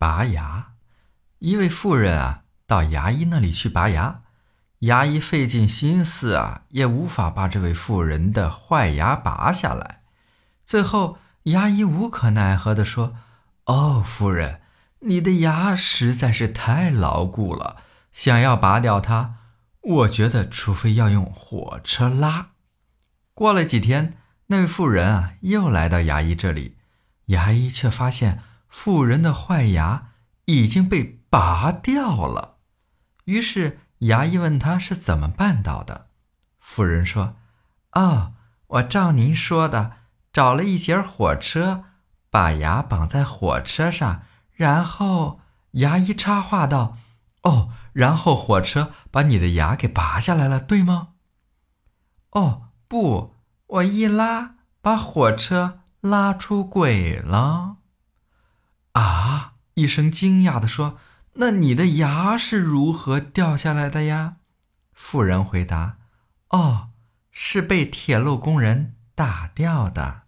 拔牙。一位妇人啊，到牙医那里去拔牙，牙医费尽心思啊，也无法把这位妇人的坏牙拔下来。最后，牙医无可奈何地说：“哦，夫人，你的牙实在是太牢固了，想要拔掉它，我觉得除非要用火车拉。”过了几天。那位妇人啊，又来到牙医这里，牙医却发现妇人的坏牙已经被拔掉了。于是牙医问他是怎么办到的。妇人说：“哦，我照您说的，找了一节火车，把牙绑在火车上，然后……”牙医插话道：“哦，然后火车把你的牙给拔下来了，对吗？”“哦，不。”我一拉，把火车拉出轨了。一声惊讶地说：“那你的牙是如何掉下来的呀？”妇人回答：“哦，是被铁路工人打掉的。”